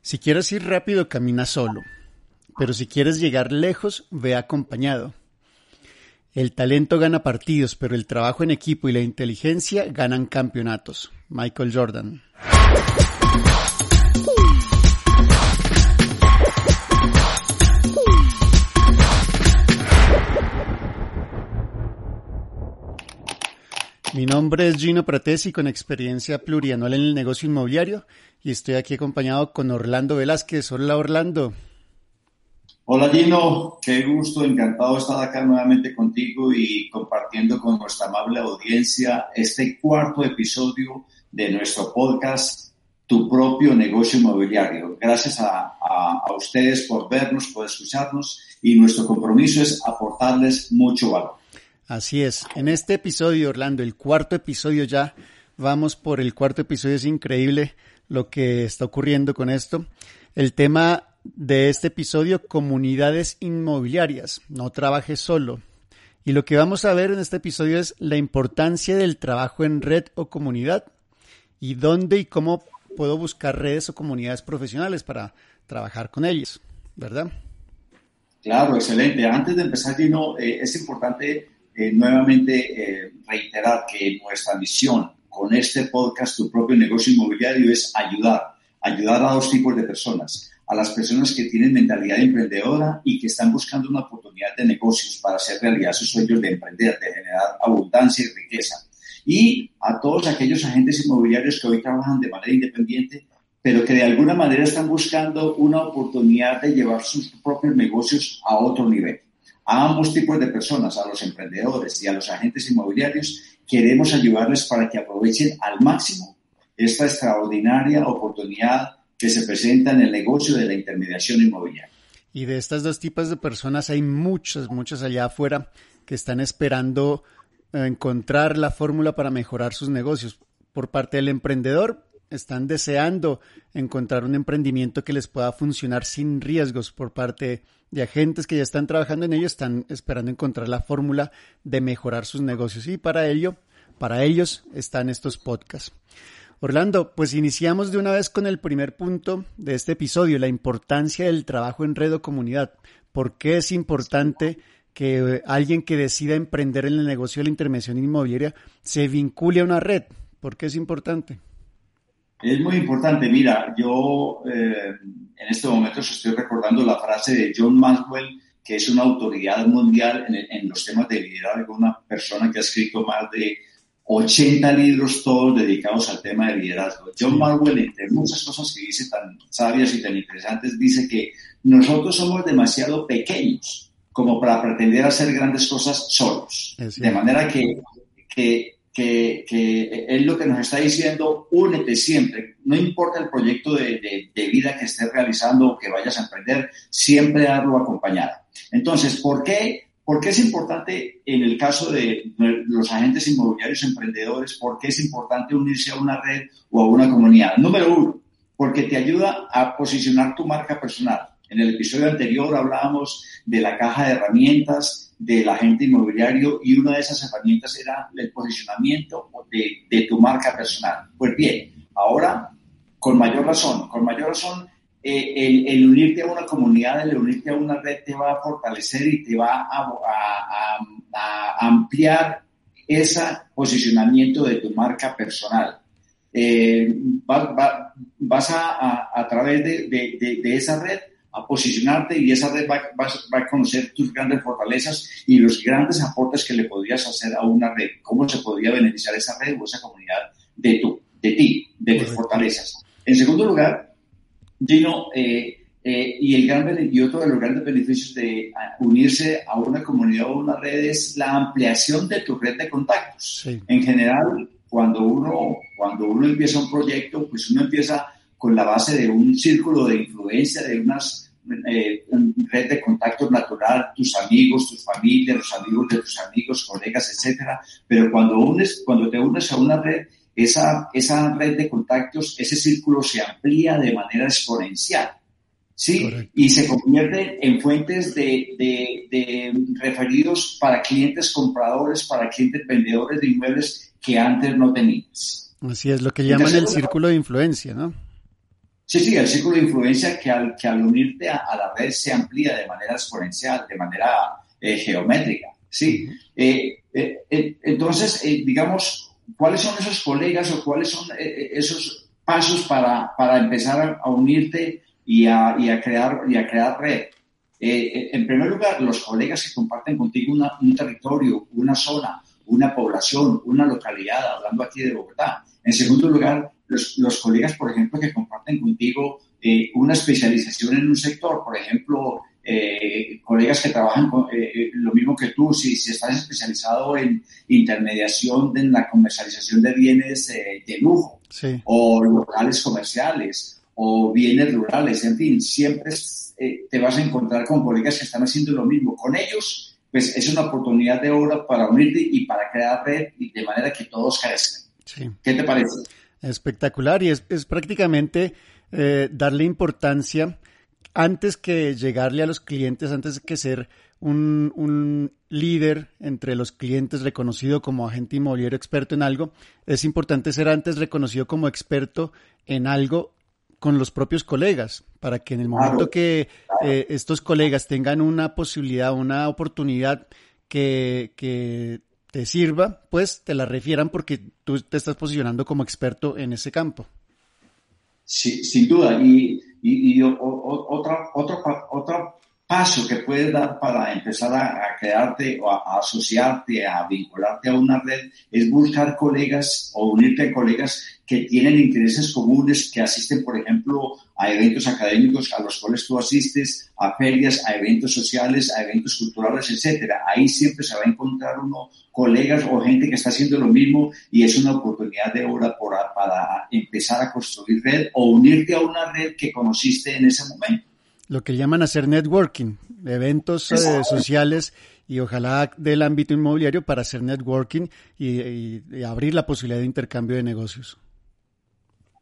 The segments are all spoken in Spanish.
Si quieres ir rápido, camina solo, pero si quieres llegar lejos, ve acompañado. El talento gana partidos, pero el trabajo en equipo y la inteligencia ganan campeonatos. Michael Jordan. Mi nombre es Gino Pratesi con experiencia plurianual en el negocio inmobiliario y estoy aquí acompañado con Orlando Velázquez. Hola Orlando. Hola Gino, qué gusto, encantado de estar acá nuevamente contigo y compartiendo con nuestra amable audiencia este cuarto episodio de nuestro podcast Tu propio negocio inmobiliario. Gracias a, a ustedes por vernos, por escucharnos y nuestro compromiso es aportarles mucho valor. Así es. En este episodio, Orlando, el cuarto episodio ya, vamos por el cuarto episodio, es increíble lo que está ocurriendo con esto. El tema de este episodio, comunidades inmobiliarias, no trabajes solo. Y lo que vamos a ver en este episodio es la importancia del trabajo en red o comunidad y dónde y cómo puedo buscar redes o comunidades profesionales para trabajar con ellos, ¿verdad? Claro, excelente. Antes de empezar, Gino, eh, es importante eh, nuevamente eh, reiterar que nuestra misión con este podcast, Tu propio negocio inmobiliario, es ayudar, ayudar a dos tipos de personas. A las personas que tienen mentalidad emprendedora y que están buscando una oportunidad de negocios para hacer realidad sus sueños de emprender, de generar abundancia y riqueza. Y a todos aquellos agentes inmobiliarios que hoy trabajan de manera independiente, pero que de alguna manera están buscando una oportunidad de llevar sus propios negocios a otro nivel a ambos tipos de personas, a los emprendedores y a los agentes inmobiliarios, queremos ayudarles para que aprovechen al máximo esta extraordinaria oportunidad que se presenta en el negocio de la intermediación inmobiliaria. Y de estas dos tipos de personas hay muchas, muchas allá afuera que están esperando encontrar la fórmula para mejorar sus negocios. Por parte del emprendedor, están deseando encontrar un emprendimiento que les pueda funcionar sin riesgos por parte de agentes que ya están trabajando en ello, están esperando encontrar la fórmula de mejorar sus negocios y para ello, para ellos están estos podcasts. Orlando, pues iniciamos de una vez con el primer punto de este episodio, la importancia del trabajo en red o comunidad. ¿Por qué es importante que alguien que decida emprender en el negocio de la intervención inmobiliaria se vincule a una red? ¿Por qué es importante? Es muy importante. Mira, yo eh, en este momento estoy recordando la frase de John Maxwell, que es una autoridad mundial en, los temas de liderazgo, una persona que ha escrito más de 80 libros todos dedicados al tema de liderazgo. John Maxwell, entre muchas cosas que dice tan sabias y tan interesantes, dice que nosotros somos demasiado pequeños como para pretender hacer grandes cosas solos. De manera que, que que, que es lo que nos está diciendo, únete siempre, no importa el proyecto de, de, vida que estés realizando o que vayas a emprender, siempre hazlo acompañado. Entonces, ¿por qué? ¿Por qué es importante en el caso de los agentes inmobiliarios emprendedores? ¿Por qué es importante unirse a una red o a una comunidad? Número uno, porque te ayuda a posicionar tu marca personal. En el episodio anterior hablábamos de la caja de herramientas, del agente inmobiliario y una de esas herramientas era el posicionamiento de, de tu marca personal. Pues bien, ahora, con mayor razón, con mayor razón, eh, el, el, unirte a una comunidad, el unirte a una red te va a fortalecer y te va a, a, a, ampliar ese posicionamiento de tu marca personal. Eh, vas a, a, través de, de, de, esa red a posicionarte y esa red va, va, a conocer tus grandes fortalezas y los grandes aportes que le podrías hacer a una red, cómo se podría beneficiar esa red o esa comunidad de, tu, de ti, de tus fortalezas. En segundo lugar, Gino, eh, eh, y, el gran, y otro de los grandes beneficios de unirse a una comunidad o una red es la ampliación de tu red de contactos. En general, cuando uno, cuando uno empieza un proyecto, pues uno empieza con la base de un círculo de influencia, de unas eh, red de contacto natural, tus amigos, tus familias, los amigos de tus amigos, colegas, etcétera. Pero cuando unes, cuando te unes a una red, esa, esa red de contactos, ese círculo se amplía de manera exponencial. ¿sí? Y se convierte en fuentes de, de, de, referidos para clientes compradores, para clientes vendedores de inmuebles que antes no tenías. Así es, lo que llaman el círculo de influencia, ¿no? Sí, sí, el círculo de influencia que al, que al unirte a, la red se amplía de manera exponencial, de manera eh, geométrica, ¿sí? Eh, eh, entonces, digamos, ¿cuáles son esos colegas o cuáles son esos pasos para, para empezar a, unirte y a, y a, crear, y a crear red? en primer lugar, los colegas que comparten contigo un territorio, una zona, una población, una localidad, hablando aquí de Bogotá. En segundo lugar, los, colegas, por ejemplo, que comparten contigo eh, una especialización en un sector, por ejemplo, eh, colegas que trabajan con, eh, lo mismo que tú, si, si, estás especializado en intermediación en la comercialización de bienes de lujo o locales comerciales o bienes rurales, en fin, siempre te vas a encontrar con colegas que están haciendo lo mismo. Con ellos, pues es una oportunidad de oro para unirte y para crear red y de manera que todos crezcan. ¿Qué te parece? Espectacular y es, prácticamente eh, darle importancia antes que llegarle a los clientes, antes que ser un, un, líder entre los clientes reconocido como agente inmobiliario experto en algo, es importante ser antes reconocido como experto en algo con los propios colegas, para que en el momento que eh, estos colegas tengan una posibilidad, una oportunidad que, que te sirva, pues te la refieran porque tú te estás posicionando como experto en ese campo. Sí, sin duda. Y, y, otra, otro, otro paso que puedes dar para empezar a, quedarte o a, asociarte, a vincularte a una red, es buscar colegas o unirte a colegas que tienen intereses comunes, que asisten, por ejemplo, a eventos académicos a los cuales tú asistes, a ferias, a eventos sociales, a eventos culturales, etcétera. Ahí siempre se va a encontrar uno colegas o gente que está haciendo lo mismo y es una oportunidad de oro para empezar a construir red o unirte a una red que conociste en ese momento. Lo que llaman hacer networking, eventos eh, sociales y ojalá del ámbito inmobiliario para hacer networking y abrir la posibilidad de intercambio de negocios.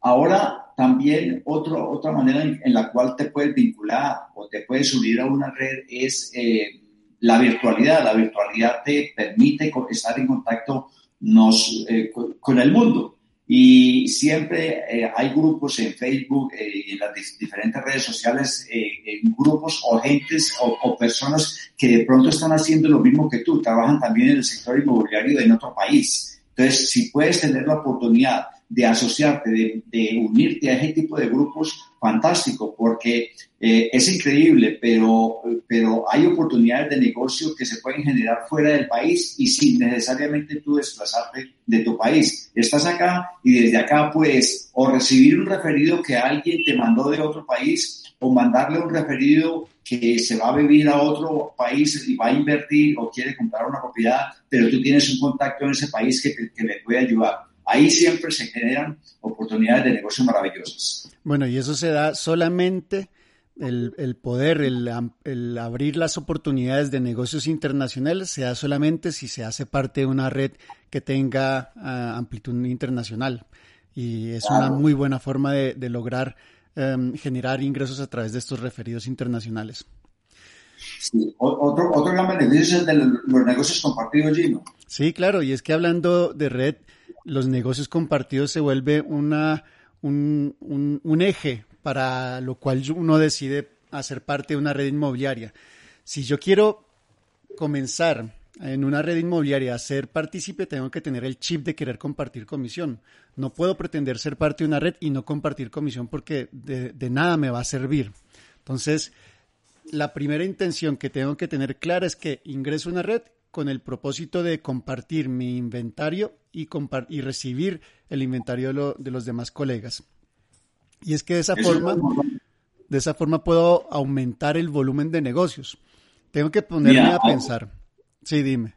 Ahora también otro, otra manera en, la cual te puedes vincular o te puedes unir a una red es eh, la virtualidad. La virtualidad te permite estar en contacto nos, eh, con, el mundo. Y siempre eh, hay grupos en Facebook y en las diferentes redes sociales, grupos o gentes o, personas que de pronto están haciendo lo mismo que tú, trabajan también en el sector inmobiliario en otro país. Entonces, si puedes tener la oportunidad de asociarte, de, unirte a ese tipo de grupos, fantástico, porque eh, es increíble, pero, pero hay oportunidades de negocio que se pueden generar fuera del país y sin necesariamente tú desplazarte de tu país. Estás acá y desde acá puedes o recibir un referido que alguien te mandó de otro país o mandarle un referido que se va a vivir a otro país y va a invertir o quiere comprar una propiedad, pero tú tienes un contacto en ese país que, que le puede ayudar ahí siempre se generan oportunidades de negocio maravillosas. Bueno, y eso se da solamente el, poder, el, abrir las oportunidades de negocios internacionales, se da solamente si se hace parte de una red que tenga ah, amplitud internacional. Y es una muy buena forma de, lograr em, generar ingresos a través de estos referidos internacionales. Otro, otro gran beneficio es el de los negocios compartidos, Gino. Sí, claro, y es que hablando de red, los negocios compartidos se vuelve una, un, un, eje para lo cual uno decide hacer parte de una red inmobiliaria. Si yo quiero comenzar en una red inmobiliaria a ser partícipe, tengo que tener el chip de querer compartir comisión. No puedo pretender ser parte de una red y no compartir comisión porque de nada me va a servir. Entonces, la primera intención que tengo que tener clara es que ingreso a una red con el propósito de compartir mi inventario y, y recibir el inventario de, los demás colegas. Y es que de esa forma, de esa forma puedo aumentar el volumen de negocios. Tengo que ponerme a pensar. Sí, dime.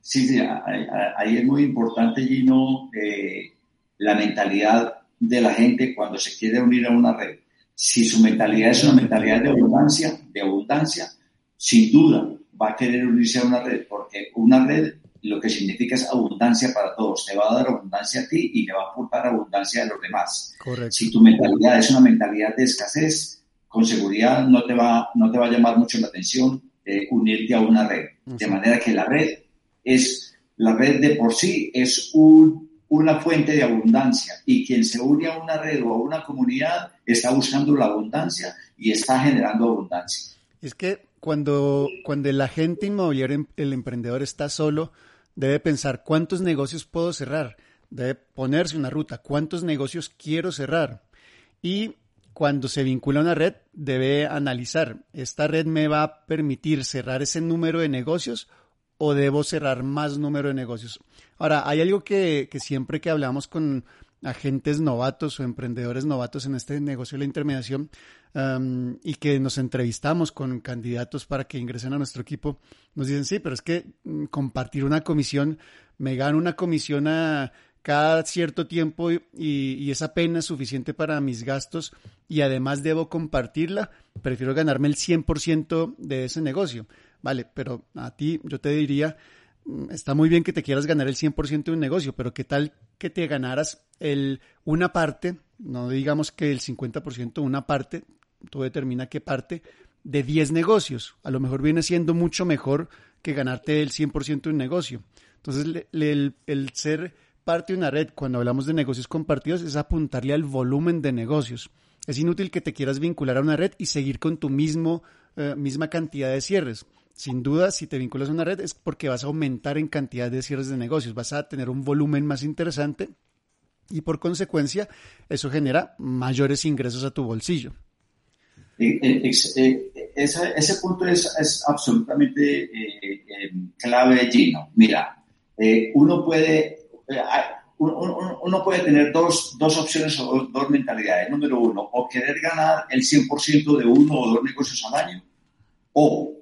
Sí, sí, ahí es muy importante, Gino, eh, la mentalidad de la gente cuando se quiere unir a una red. Si su mentalidad es una mentalidad de abundancia, de abundancia, sin duda va a querer unirse a una red, porque una red lo que significa es abundancia para todos. Te va a dar abundancia a ti y le va a aportar abundancia a los demás. Correcto. Si tu mentalidad es una mentalidad de escasez, con seguridad no te va, no te va a llamar mucho la atención eh, unirte a una red. De manera que la red es, la red de por sí es un, una fuente de abundancia y quien se une a una red o a una comunidad está buscando la abundancia y está generando abundancia. Es que cuando, cuando el agente inmobiliario, el emprendedor está solo, debe pensar cuántos negocios puedo cerrar, debe ponerse una ruta, cuántos negocios quiero cerrar. Y cuando se vincula a una red, debe analizar, ¿esta red me va a permitir cerrar ese número de negocios o debo cerrar más número de negocios? Ahora, hay algo que, siempre que hablamos con agentes novatos o emprendedores novatos en este negocio de la intermediación y que nos entrevistamos con candidatos para que ingresen a nuestro equipo, nos dicen, sí, pero es que mm, compartir una comisión, me gano una comisión a cada cierto tiempo y, y, es apenas suficiente para mis gastos y además debo compartirla, prefiero ganarme el 100% de ese negocio. Vale, pero a ti yo te diría, Mm, está muy bien que te quieras ganar el 100% de un negocio, pero ¿qué tal que te ganaras el, una parte, no digamos que el 50%, una parte, tú determina qué parte, de 10 negocios? A lo mejor viene siendo mucho mejor que ganarte el 100% de un negocio. Entonces, el, el, ser parte de una red, cuando hablamos de negocios compartidos, es apuntarle al volumen de negocios. Es inútil que te quieras vincular a una red y seguir con tu mismo, eh, misma cantidad de cierres sin duda, si te vinculas a una red es porque vas a aumentar en cantidad de cierres de negocios, vas a tener un volumen más interesante y por consecuencia eso genera mayores ingresos a tu bolsillo. Eh, eh, eh, ese, punto es, absolutamente clave, Gino. Mira, uno puede... Uno, puede tener dos, dos opciones o dos mentalidades. Número uno, o querer ganar el 100% de uno o dos negocios al año, o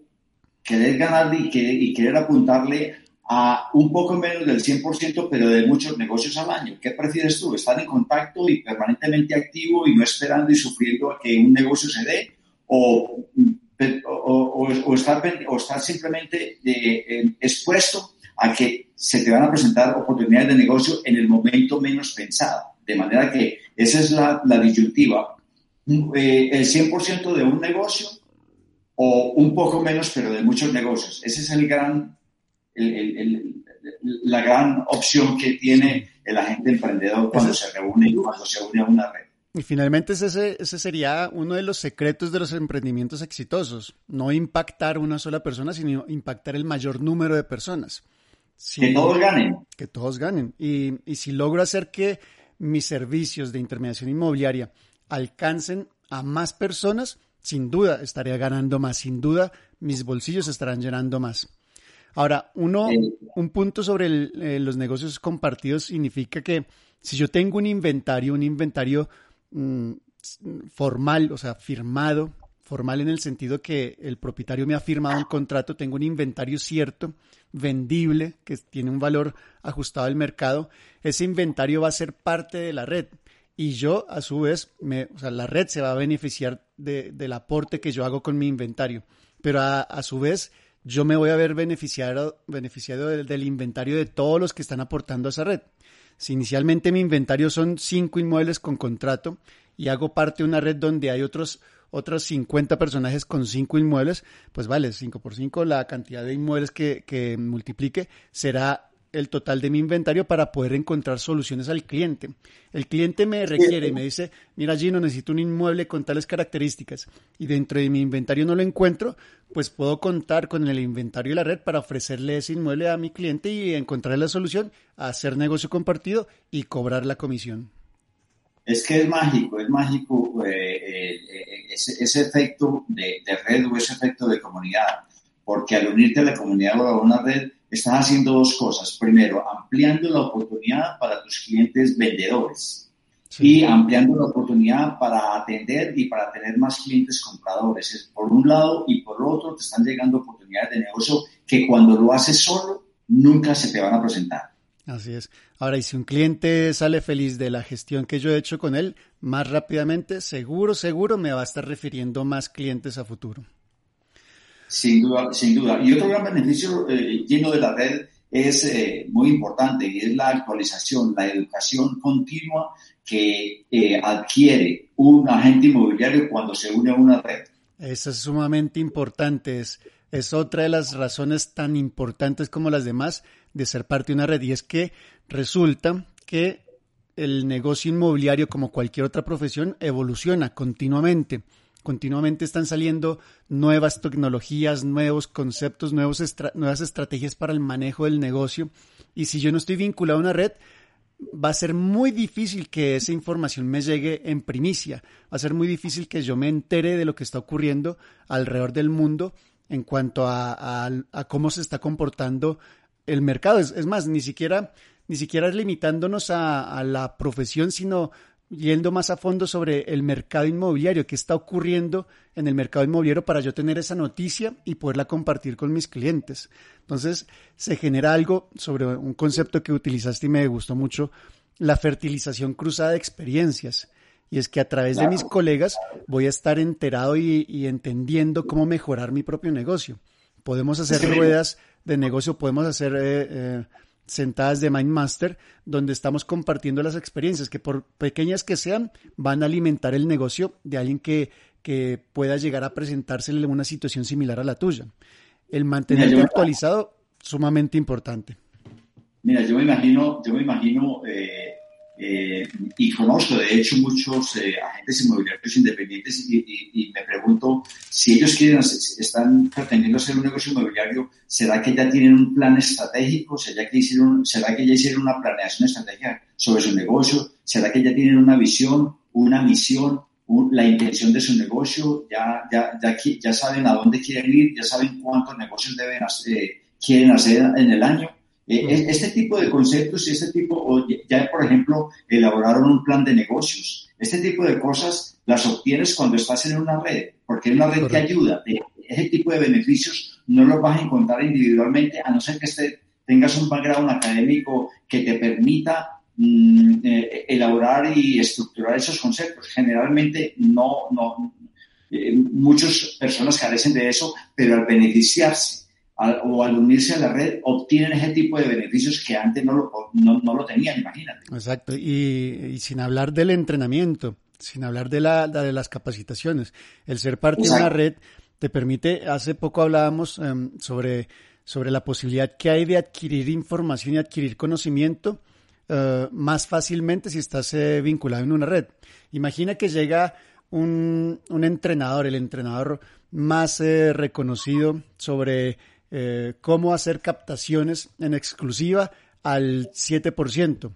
querer ganar y querer, apuntarle a un poco menos del 100%, pero de muchos negocios al año. ¿Qué prefieres tú? ¿Estar en contacto y permanentemente activo y no esperando y sufriendo a que un negocio se dé? ¿O, o, estar, o estar, simplemente eh, expuesto a que se te van a presentar oportunidades de negocio en el momento menos pensado? De manera que esa es la, la disyuntiva. Eh, el 100% de un negocio o un poco menos, pero de muchos negocios. Esa es el gran, la gran opción que tiene el agente emprendedor cuando se reúne y cuando se une a una red. Y finalmente ese, ese sería uno de los secretos de los emprendimientos exitosos, no impactar una sola persona, sino impactar el mayor número de personas. que todos ganen. Que todos ganen. Y, y si logro hacer que mis servicios de intermediación inmobiliaria alcancen a más personas, sin duda estaría ganando más, sin duda mis bolsillos estarán llenando más. Ahora, uno, un punto sobre eh, los negocios compartidos significa que si yo tengo un inventario, un inventario mm, formal, o sea, firmado, formal en el sentido que el propietario me ha firmado un contrato, tengo un inventario cierto, vendible, que tiene un valor ajustado al mercado, ese inventario va a ser parte de la red y yo a su vez, me, o sea, la red se va a beneficiar de, del aporte que yo hago con mi inventario, pero a, a su vez yo me voy a ver beneficiado, beneficiado del, del, inventario de todos los que están aportando a esa red. Si inicialmente mi inventario son cinco inmuebles con contrato y hago parte de una red donde hay otros otros 50 personajes con cinco inmuebles, pues vale, 5 por 5 la cantidad de inmuebles que, que multiplique será el total de mi inventario para poder encontrar soluciones al cliente. El cliente me requiere y me dice, mira Gino, necesito un inmueble con tales características y dentro de mi inventario no lo encuentro, pues puedo contar con el inventario de la red para ofrecerle ese inmueble a mi cliente y encontrar la solución, hacer negocio compartido y cobrar la comisión. Es que es mágico, es mágico eh, eh, eh, ese, efecto de, de red o ese efecto de comunidad, porque al unirte a la comunidad o a una red, estás haciendo dos cosas. Primero, ampliando la oportunidad para tus clientes vendedores y ampliando la oportunidad para atender y para tener más clientes compradores. Por un lado y por otro te están llegando oportunidades de negocio que cuando lo haces solo nunca se te van a presentar. Así es. Ahora, y si un cliente sale feliz de la gestión que yo he hecho con él, más rápidamente, seguro, seguro me va a estar refiriendo más clientes a futuro. Sin duda, sin duda. Y otro gran beneficio eh, lleno de la red es eh, muy importante y es la actualización, la educación continua que eh, adquiere un agente inmobiliario cuando se une a una red. Eso es sumamente importante. Es, es otra de las razones tan importantes como las demás de ser parte de una red. Y es que resulta que el negocio inmobiliario, como cualquier otra profesión, evoluciona continuamente. Continuamente están saliendo nuevas tecnologías, nuevos conceptos, nuevos nuevas estrategias para el manejo del negocio. Y si yo no estoy vinculado a una red, va a ser muy difícil que esa información me llegue en primicia. Va a ser muy difícil que yo me entere de lo que está ocurriendo alrededor del mundo en cuanto a, cómo se está comportando el mercado. Es, más, ni siquiera, ni siquiera limitándonos a, a, la profesión, sino yendo más a fondo sobre el mercado inmobiliario, qué está ocurriendo en el mercado inmobiliario para yo tener esa noticia y poderla compartir con mis clientes. Entonces, se genera algo sobre un concepto que utilizaste y me gustó mucho, la fertilización cruzada de experiencias. Y es que a través de mis colegas voy a estar enterado y, entendiendo cómo mejorar mi propio negocio. Podemos hacer ruedas de negocio, podemos hacer eh, eh, sentadas de Mindmaster, donde estamos compartiendo las experiencias que por pequeñas que sean, van a alimentar el negocio de alguien que, que pueda llegar a presentársele una situación similar a la tuya. El mantenerte actualizado, sumamente importante. Mira, yo me imagino, yo me imagino eh, eh, y conozco de hecho muchos eh, agentes inmobiliarios independientes y, me pregunto si ellos quieren, están pretendiendo hacer un negocio inmobiliario, ¿será que ya tienen un plan estratégico? ¿Será que, hicieron, ¿Será que ya hicieron una planeación estratégica sobre su negocio? ¿Será que ya tienen una visión, una misión, la intención de su negocio? ¿Ya, ya, ya, ya saben a dónde quieren ir? ¿Ya saben cuántos negocios deben hacer, quieren hacer en el año? Eh, este tipo de conceptos y este tipo, ya por ejemplo, elaboraron un plan de negocios. Este tipo de cosas las obtienes cuando estás en una red, porque en una red te ayuda. Ese tipo de beneficios no los vas a encontrar individualmente, a no ser que este, tengas un background académico que te permita mm, eh, elaborar y estructurar esos conceptos. Generalmente no, no, eh, muchas personas carecen de eso, pero al beneficiarse o al unirse a la red obtienen ese tipo de beneficios que antes no lo, no, lo tenían, imagínate. Exacto, y, sin hablar del entrenamiento, sin hablar de, la, de las capacitaciones, el ser parte de una red te permite, hace poco hablábamos em, sobre, sobre la posibilidad que hay de adquirir información y adquirir conocimiento eh, más fácilmente si estás eh, vinculado en una red. Imagina que llega un, un entrenador, el entrenador más eh, reconocido sobre eh, cómo hacer captaciones en exclusiva al 7%.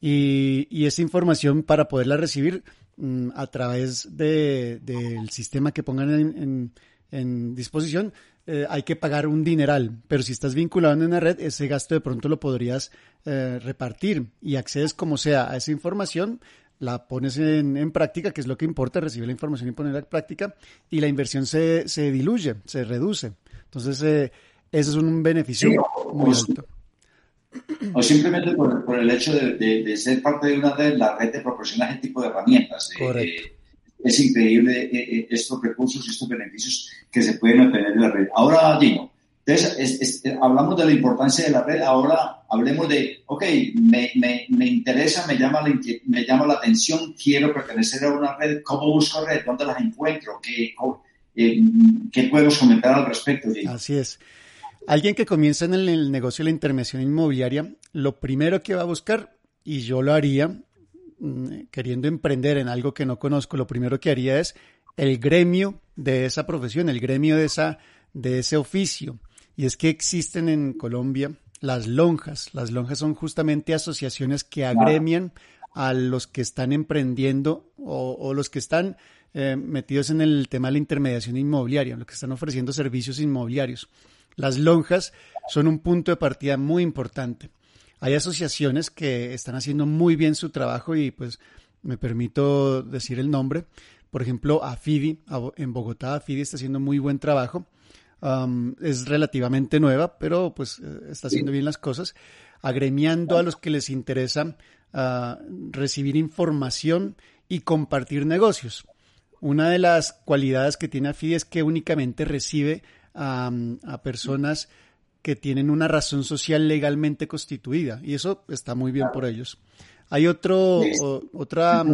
Y, y esa información para poderla recibir mm, a través del sistema que pongan en, disposición, eh, hay que pagar un dineral. Pero si estás vinculado en una red, ese gasto de pronto lo podrías eh, repartir y accedes como sea a esa información la pones en, práctica, que es lo que importa, recibir la información y ponerla en práctica, y la inversión se, se diluye, se reduce. Entonces, ese es un beneficio muy alto. O simplemente por, el hecho de, ser parte de una red, la red te proporciona ese tipo de herramientas. Correcto. es increíble eh, eh, estos recursos y estos beneficios que se pueden obtener de la red. Ahora, Gino, entonces, hablamos de la importancia de la red, ahora hablemos de, ok, me, me, me interesa, me llama, la, me llama la atención, quiero pertenecer a una red, ¿cómo busco red? ¿Dónde las encuentro? ¿Qué, eh, ¿qué podemos comentar al respecto? Así es. Alguien que comienza en el negocio de la intervención inmobiliaria, lo primero que va a buscar, y yo lo haría, mm, queriendo emprender en algo que no conozco, lo primero que haría es el gremio de esa profesión, el gremio de, esa, de ese oficio. Y es que existen en Colombia las lonjas. Las lonjas son justamente asociaciones que agremian a los que están emprendiendo o, los que están eh, metidos en el tema de la intermediación inmobiliaria, los que están ofreciendo servicios inmobiliarios. Las lonjas son un punto de partida muy importante. Hay asociaciones que están haciendo muy bien su trabajo y pues me permito decir el nombre. Por ejemplo, AFIDI, en Bogotá, AFIDI está haciendo muy buen trabajo. es relativamente nueva, pero pues eh, está haciendo bien las cosas, agremiando a los que les interesa recibir información y compartir negocios. Una de las cualidades que tiene AFIDI es que únicamente recibe a, personas que tienen una razón social legalmente constituida y eso está muy bien por ellos. Hay otro, otra,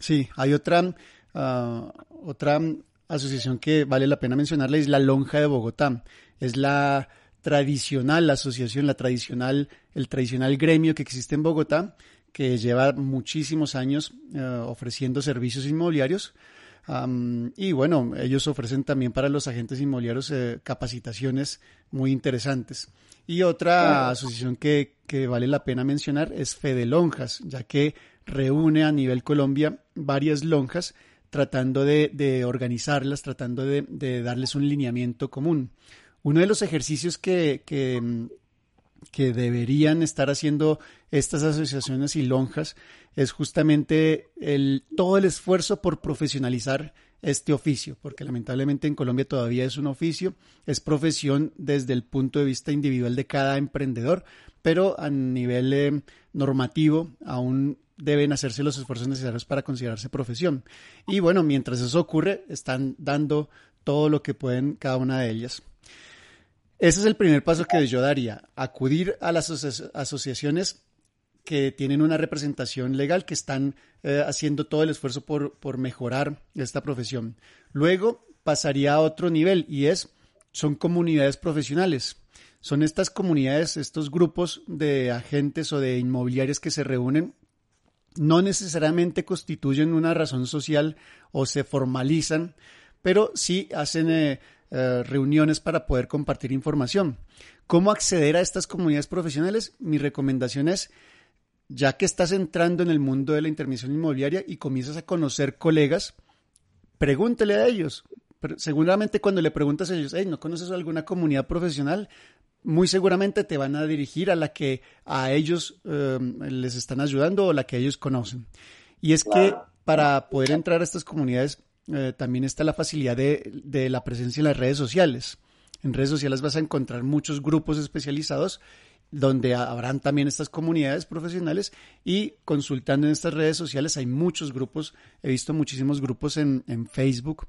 sí, hay otra, ah, otra asociación que vale la pena mencionarla, es la Lonja de Bogotá. Es la tradicional asociación, la tradicional, el tradicional gremio que existe en Bogotá, que lleva muchísimos años eh, ofreciendo servicios inmobiliarios. y bueno, ellos ofrecen también para los agentes inmobiliarios eh, capacitaciones muy interesantes. Y otra asociación que, que, vale la pena mencionar es Fede Lonjas, ya que reúne a nivel Colombia varias lonjas tratando de, de organizarlas, tratando de, de, darles un lineamiento común. Uno de los ejercicios que, que, que deberían estar haciendo estas asociaciones y lonjas es justamente el, todo el esfuerzo por profesionalizar este oficio, porque lamentablemente en Colombia todavía es un oficio, es profesión desde el punto de vista individual de cada emprendedor, pero a nivel eh, normativo aún deben hacerse los esfuerzos necesarios para considerarse profesión. Y bueno, mientras eso ocurre, están dando todo lo que pueden cada una de ellas. Ese es el primer paso que yo daría, acudir a las asociaciones que tienen una representación legal, que están eh, haciendo todo el esfuerzo por, por mejorar esta profesión. Luego pasaría a otro nivel y es, son comunidades profesionales. Son estas comunidades, estos grupos de agentes o de inmobiliarios que se reúnen, no necesariamente constituyen una razón social o se formalizan, pero sí hacen eh, eh, reuniones para poder compartir información. ¿Cómo acceder a estas comunidades profesionales? Mi recomendación es ya que estás entrando en el mundo de la intervención inmobiliaria y comienzas a conocer colegas, pregúntele a ellos. seguramente cuando le preguntas a ellos, hey, ¿no conoces alguna comunidad profesional? Muy seguramente te van a dirigir a la que a ellos em, les están ayudando o la que ellos conocen. Y es que para poder entrar a estas comunidades eh, también está la facilidad de, de la presencia en las redes sociales. En redes sociales vas a encontrar muchos grupos especializados donde habrán también estas comunidades profesionales y consultando en estas redes sociales hay muchos grupos, he visto muchísimos grupos en, Facebook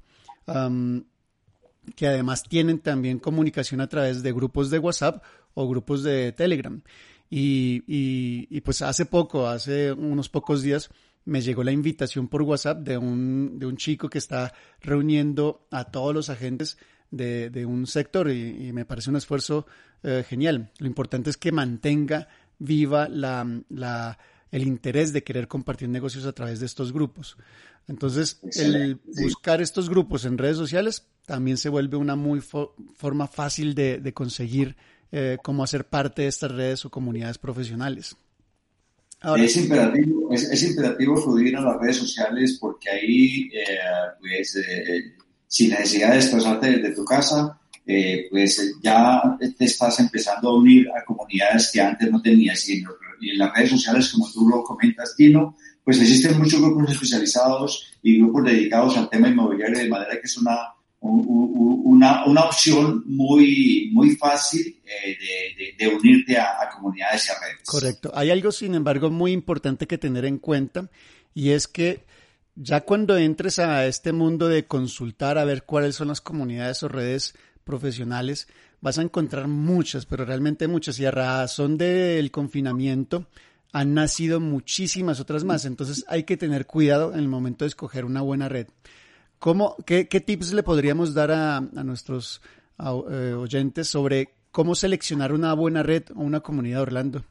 que además tienen también comunicación a través de grupos de WhatsApp o grupos de Telegram. Y, y, pues hace poco, hace unos pocos días, me llegó la invitación por WhatsApp de un, de un chico que está reuniendo a todos los agentes de, de un sector y, me parece un esfuerzo eh, genial. Lo importante es que mantenga viva la, la, el interés de querer compartir negocios a través de estos grupos. Entonces, el buscar estos grupos en redes sociales también se vuelve una muy forma fácil de, de conseguir eh, cómo hacer parte de estas redes o comunidades profesionales. Es, imperativo, es, es, imperativo subir a las redes sociales porque ahí eh, pues, eh, sin necesidad de desplazarte desde tu casa, eh, pues ya te estás empezando a unir a comunidades que antes no tenías. Y en, las redes sociales, como tú lo comentas, Dino, pues existen muchos grupos especializados y grupos dedicados al tema inmobiliario, de manera que es una, una, una opción muy, muy fácil eh, de, de, unirte a, a comunidades y a redes. Correcto. Hay algo, sin embargo, muy importante que tener en cuenta y es que ya cuando entres a este mundo de consultar a ver cuáles son las comunidades o redes profesionales, vas a encontrar muchas, pero realmente muchas. Y a razón del confinamiento han nacido muchísimas otras más. Entonces hay que tener cuidado en el momento de escoger una buena red. ¿Cómo, qué, qué tips le podríamos dar a, a nuestros eh, oyentes sobre cómo seleccionar una buena red o una comunidad Orlando?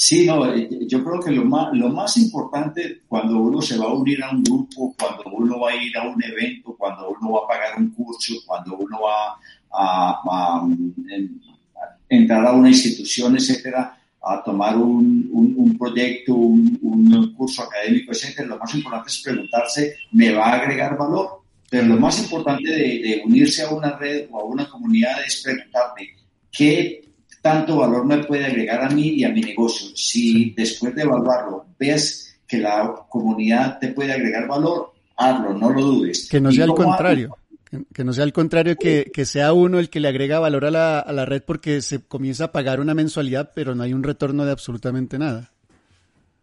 Sí, no, eh, yo creo que lo más, lo más importante cuando uno se va a unir a un grupo, cuando uno va a ir a un evento, cuando uno va a pagar un curso, cuando uno va a, entrar a una institución, etcétera, a tomar un, un, proyecto, un, curso académico, etcétera, lo más importante es preguntarse, ¿me va a agregar valor? Pero lo más importante de, de unirse a una red o a una comunidad es preguntarte, ¿qué tanto valor me puede agregar a mí y a mi negocio. Si después de evaluarlo ves que la comunidad te puede agregar valor, hazlo, no lo dudes. Que no sea al contrario. Que, no sea al contrario, que, que, sea uno el que le agrega valor a la, a la red porque se comienza a pagar una mensualidad, pero no hay un retorno de absolutamente nada.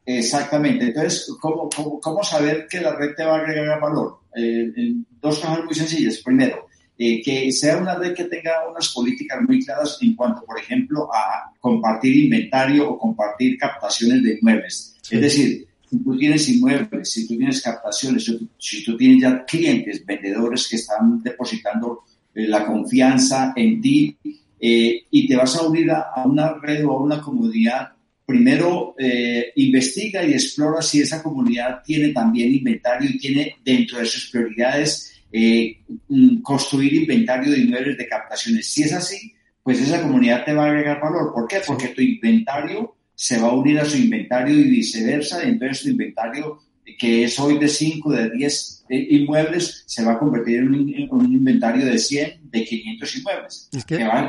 Exactamente. Entonces, ¿cómo, cómo, saber que la red te va a agregar valor? Eh, dos cosas muy sencillas. Primero, eh, que sea una red que tenga unas políticas muy claras en cuanto, por ejemplo, a compartir inventario o compartir captaciones de inmuebles. Es decir, si tú tienes inmuebles, si tú tienes captaciones, si tú, tienes ya clientes, vendedores que están depositando eh, la confianza en ti, eh, y te vas a unir a, una red o a una comunidad, primero eh, investiga y explora si esa comunidad tiene también inventario y tiene dentro de sus prioridades eh, construir inventario de inmuebles de captaciones. Si es así, pues esa comunidad te va a agregar valor. ¿Por qué? Porque tu inventario se va a unir a su inventario y viceversa, entonces tu inventario que es hoy de 5, de 10 eh, inmuebles, se va a convertir en un, inventario de 100, de 500 inmuebles.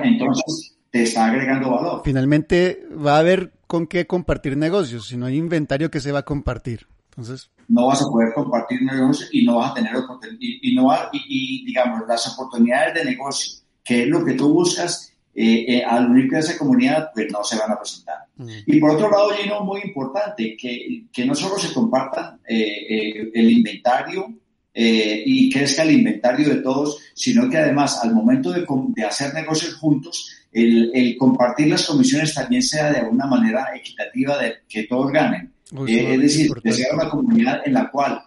entonces, te está agregando valor. Finalmente, va a haber con qué compartir negocios, si no hay inventario que se va a compartir. Entonces, no vas a poder compartir negocios y no vas a tener y, no y, digamos las oportunidades de negocio, que es lo que tú buscas, eh, eh, al unirte a esa comunidad, pues no se van a presentar. Mm. Y por otro lado, Gino, muy importante, que, que no solo se compartan eh, el inventario y crezca el inventario de todos, sino que además al momento de, de hacer negocios juntos, el, el, compartir las comisiones también sea de alguna manera equitativa, de que todos ganen. es decir, que sea una comunidad en la cual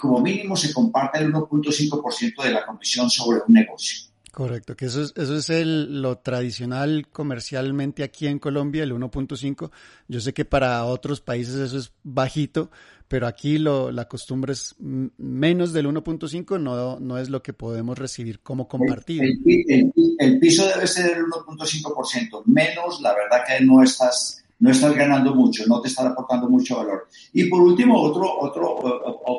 como mínimo se comparte el 1.5% de la comisión sobre un negocio. Correcto, que eso es, eso es el, lo tradicional comercialmente aquí en Colombia, el 1.5. Yo sé que para otros países eso es bajito, pero aquí lo, la costumbre es menos del 1.5, no, no es lo que podemos recibir como compartido. El, piso debe ser el 1.5%, menos, la verdad que no estás, no estás ganando mucho, no te está aportando mucho valor. Y por último, otro, otro,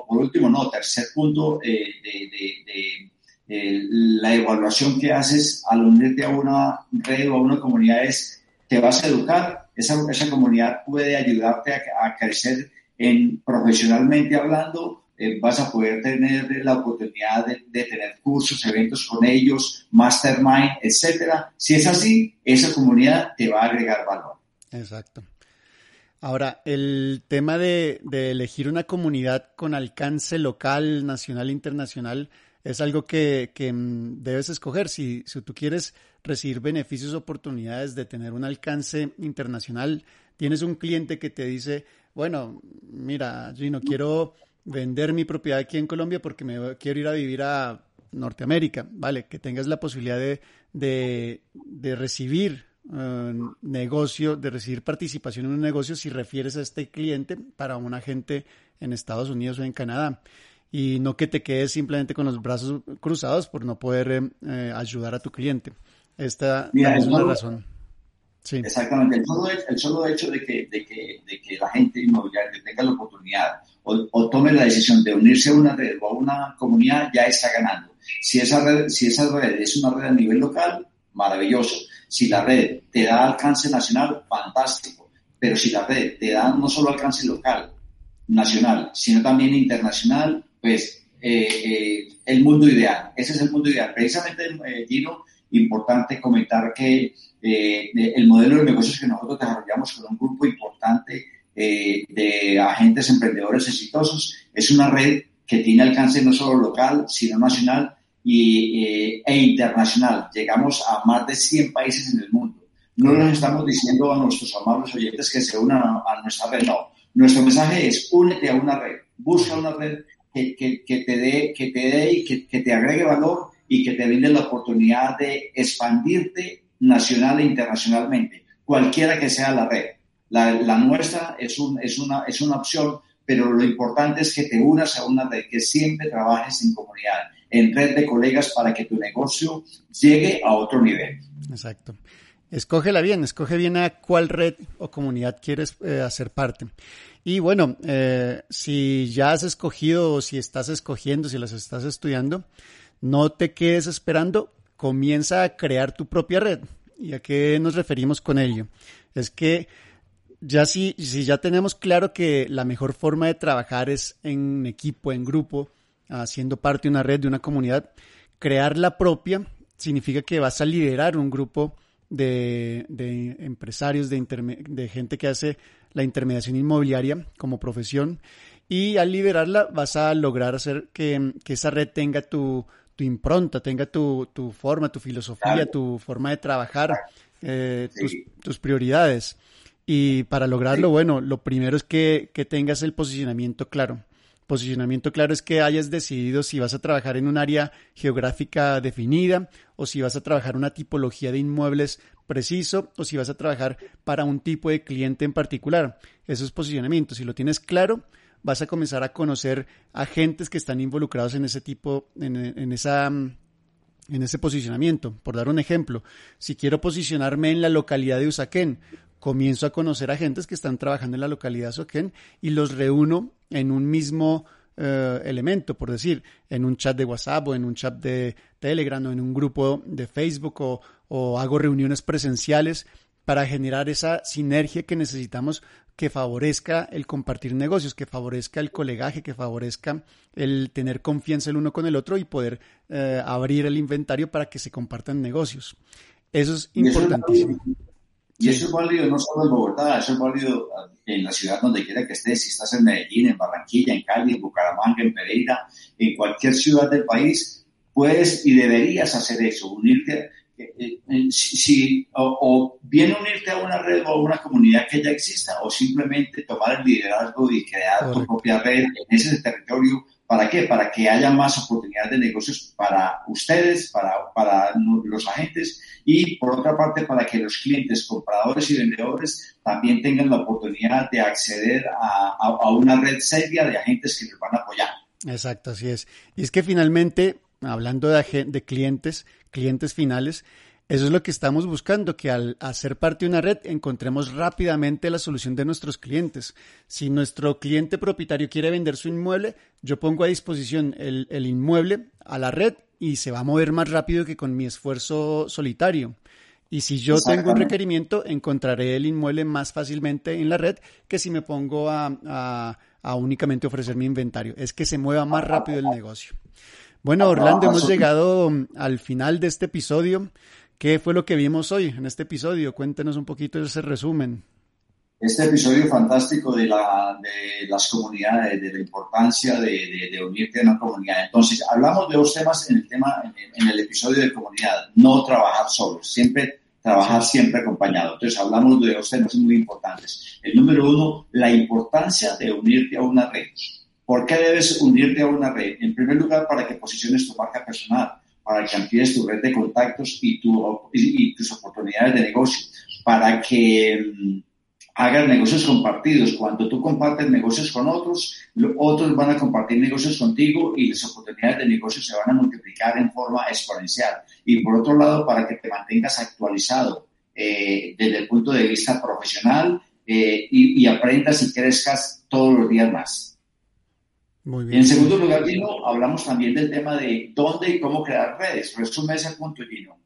por último, no, tercer punto eh, de la evaluación que haces al unirte a una red o a una comunidad es, te vas a educar, esa, esa comunidad puede ayudarte a, crecer en, profesionalmente hablando, eh, vas a poder tener la oportunidad de, tener cursos, eventos con ellos, mastermind, etcétera. Si es así, esa comunidad te va a agregar valor. Exacto. Ahora, el tema de, de elegir una comunidad con alcance local, nacional, internacional, es algo que, mm, debes escoger. Si, si tú quieres recibir beneficios, oportunidades de tener un alcance internacional, tienes un cliente que te dice, bueno, mira, Gino, quiero vender mi propiedad aquí en Colombia porque me quiero ir a vivir a Norteamérica, ¿vale? Que tengas la posibilidad de, de, recibir un eh, negocio, de recibir participación en un negocio si refieres a este cliente para un agente en Estados Unidos o en Canadá y no que te quedes simplemente con los brazos cruzados por no poder eh, eh, ayudar a tu cliente. Esta es una razón. Sí. Exactamente. El solo, el solo hecho de que, de, que, de que, la gente inmobiliaria tenga la oportunidad o, tome la decisión de unirse a una red o a una comunidad ya está ganando. Si esa red, si esa red es una red a nivel local, maravilloso. Si la red te da alcance nacional, fantástico. Pero si la red te da no solo alcance local, nacional, sino también internacional, pues eh, eh, el mundo ideal. Ese es el mundo ideal. Precisamente, eh, Gino, importante comentar que el modelo de negocios que nosotros desarrollamos con un grupo importante de agentes emprendedores exitosos es una red que tiene alcance no solo local, sino nacional y, e internacional. Llegamos a más de 100 países en el mundo. No les estamos diciendo a nuestros amables oyentes que se unan a, a nuestra red, no. Nuestro mensaje es únete a una red, busca una red que, te dé que te dé y que, te agregue valor y que te brinde la oportunidad de expandirte nacional e internacionalmente, cualquiera que sea la red. La, nuestra es, un, es, una, es una opción, pero lo importante es que te unas a una red, que siempre trabajes en comunidad, en red de colegas para que tu negocio llegue a otro nivel. Exacto. Escógela bien, escoge bien a cuál red o comunidad quieres eh, hacer parte. Y bueno, eh, si ya has escogido o si estás escogiendo, si las estás estudiando, no te quedes esperando, comienza a crear tu propia red. ¿Y a qué nos referimos con ello? Es que ya si, si ya tenemos claro que la mejor forma de trabajar es en equipo, en grupo, haciendo parte de una red, de una comunidad, crear la propia significa que vas a liderar un grupo de, de empresarios, de, de gente que hace la intermediación inmobiliaria como profesión y al liberarla vas a lograr hacer que, esa red tenga tu, impronta, tenga tu, forma, tu filosofía, tu forma de trabajar, eh, tus, prioridades. Y para lograrlo, bueno, lo primero es que, tengas el posicionamiento claro. Posicionamiento claro es que hayas decidido si vas a trabajar en un área geográfica definida o si vas a trabajar una tipología de inmuebles preciso o si vas a trabajar para un tipo de cliente en particular. Eso es posicionamiento. Si lo tienes claro, vas a comenzar a conocer agentes que están involucrados en ese tipo, en, esa en ese posicionamiento. Por dar un ejemplo, si quiero posicionarme en la localidad de Usaquén, comienzo a conocer agentes que están trabajando en la localidad de Usaquén y los reúno en un mismo eh, elemento, por decir, en un chat de WhatsApp o en un chat de Telegram o en un grupo de Facebook o, o hago reuniones presenciales para generar esa sinergia que necesitamos que favorezca el compartir negocios, que favorezca el colegaje, que favorezca el tener confianza el uno con el otro y poder eh, abrir el inventario para que se compartan negocios. Eso es importantísimo. Y eso es válido no solo en Bogotá, eso es válido en la ciudad donde quiera que estés, si estás en Medellín, en Barranquilla, en Cali, en Bucaramanga, en Pereira, en cualquier ciudad del país, puedes y deberías hacer eso, unirte eh, eh, si, o, bien unirte a una red o a una comunidad que ya exista o simplemente tomar el liderazgo y crear tu propia red en ese territorio. ¿Para qué? Para que haya más oportunidades de negocios para ustedes, para, para los agentes y por otra parte para que los clientes, compradores y vendedores también tengan la oportunidad de acceder a, a una red seria de agentes que les van a apoyar. Exacto, así es. Y es que finalmente, hablando de, de clientes, clientes finales, eso es lo que estamos buscando, que al hacer parte de una red encontremos rápidamente la solución de nuestros clientes. Si nuestro cliente propietario quiere vender su inmueble, yo pongo a disposición el, el inmueble a la red y se va a mover más rápido que con mi esfuerzo solitario. Y si yo tengo un requerimiento, encontraré el inmueble más fácilmente en la red que si me pongo a, a, a únicamente ofrecer mi inventario. Es que se mueva más rápido el negocio. Bueno, Orlando, hemos llegado al final de este episodio. ¿Qué fue lo que vimos hoy en este episodio? Cuéntenos un poquito de ese resumen. Este episodio fantástico de, la, de las comunidades, de la importancia de, de, unirte a una comunidad. Entonces, hablamos de dos temas en el, tema, en, el episodio de comunidad. No trabajar solos, siempre trabajar siempre acompañado. Entonces, hablamos de dos temas muy importantes. El número uno, la importancia de unirte a una red. ¿Por qué debes unirte a una red? En primer lugar, para que posiciones tu marca personal, para que amplíes tu red de contactos y, tu, y, tus oportunidades de negocio, para que mm, hagas negocios compartidos. Cuando tú compartes negocios con otros, otros van a compartir negocios contigo y las oportunidades de negocio se van a multiplicar en forma exponencial. Y por otro lado, para que te mantengas actualizado eh, desde el punto de vista profesional eh, y, y aprendas y crezcas todos los días más. Muy bien. En segundo lugar, Gino, hablamos también del tema de dónde y cómo crear redes. Resume ese punto, Gino.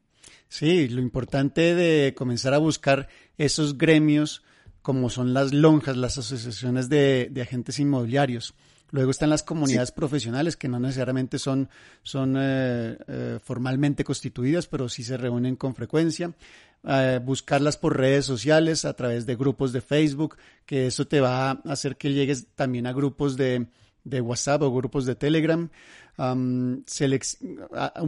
Sí, lo importante de comenzar a buscar esos gremios como son las lonjas, las asociaciones de, agentes inmobiliarios. Luego están las comunidades profesionales que no necesariamente son, son eh, eh, formalmente constituidas, pero sí se reúnen con frecuencia. Eh, buscarlas por redes sociales a través de grupos de Facebook, que eso te va a hacer que llegues también a grupos de, de WhatsApp o grupos de Telegram. un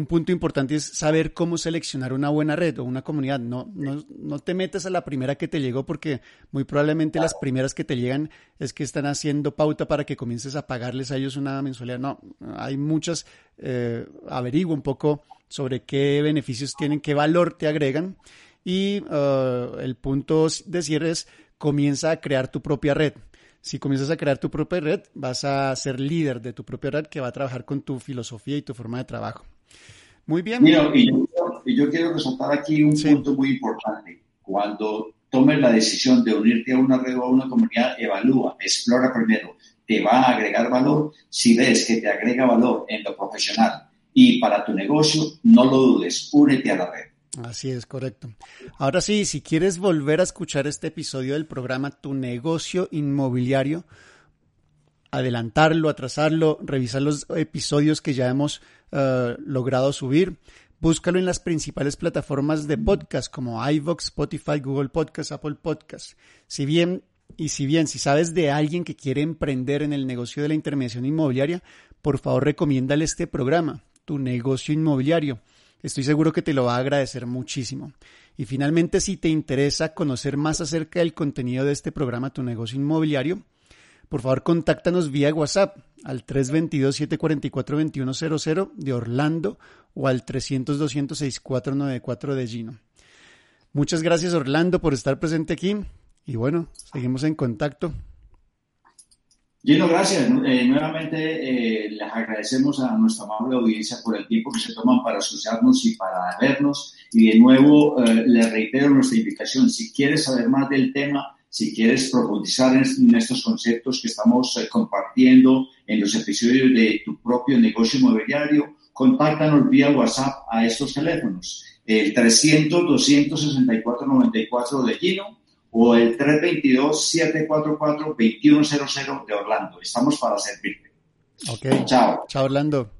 punto importante es saber cómo seleccionar una buena red o una comunidad. No, no, no te metas a la primera que te llegó porque muy probablemente las primeras que te llegan es que están haciendo pauta para que comiences a pagarles a ellos una mensualidad. No, hay muchas. Eh, averigua un poco sobre qué beneficios tienen, qué valor te agregan. Y uh, el punto de cierre es comienza a crear tu propia red si comienzas a crear tu propia red, vas a ser líder de tu propia red que va a trabajar con tu filosofía y tu forma de trabajo. Muy bien. Mira, y, yo, quiero resaltar aquí un punto muy importante. Cuando tomes la decisión de unirte a una red o a una comunidad, evalúa, explora primero. ¿Te va a agregar valor? Si ves que te agrega valor en lo profesional y para tu negocio, no lo dudes, únete a la red. Así es, correcto. Ahora sí, si quieres volver a escuchar este episodio del programa Tu negocio inmobiliario, adelantarlo, atrasarlo, revisar los episodios que ya hemos eh, logrado subir, búscalo en las principales plataformas de podcast como iVoox, Spotify, Google Podcast, Apple Podcast. Si bien y si bien si sabes de alguien que quiere emprender en el negocio de la intermediación inmobiliaria, por favor recomiéndale este programa, Tu negocio inmobiliario. Estoy seguro que te lo va a agradecer muchísimo. Y finalmente, si te interesa conocer más acerca del contenido de este programa Tu negocio inmobiliario, por favor contáctanos vía WhatsApp al 322-744-2100 de Orlando o al 300-200-6494 de Gino. Muchas gracias Orlando por estar presente aquí y bueno, seguimos en contacto. Gino, gracias. Eh, nuevamente eh, les agradecemos a nuestra amable audiencia por el tiempo que se toman para asociarnos y para vernos. Y de nuevo eh, les reitero nuestra invitación. Si quieres saber más del tema, si quieres profundizar en, estos conceptos que estamos compartiendo en los episodios de tu propio negocio inmobiliario, contáctanos vía WhatsApp a estos teléfonos. El 300-264-94 de Gino o el 322-744-2100 de Orlando. Estamos para servirte. Ok. Chao. Chao, Orlando.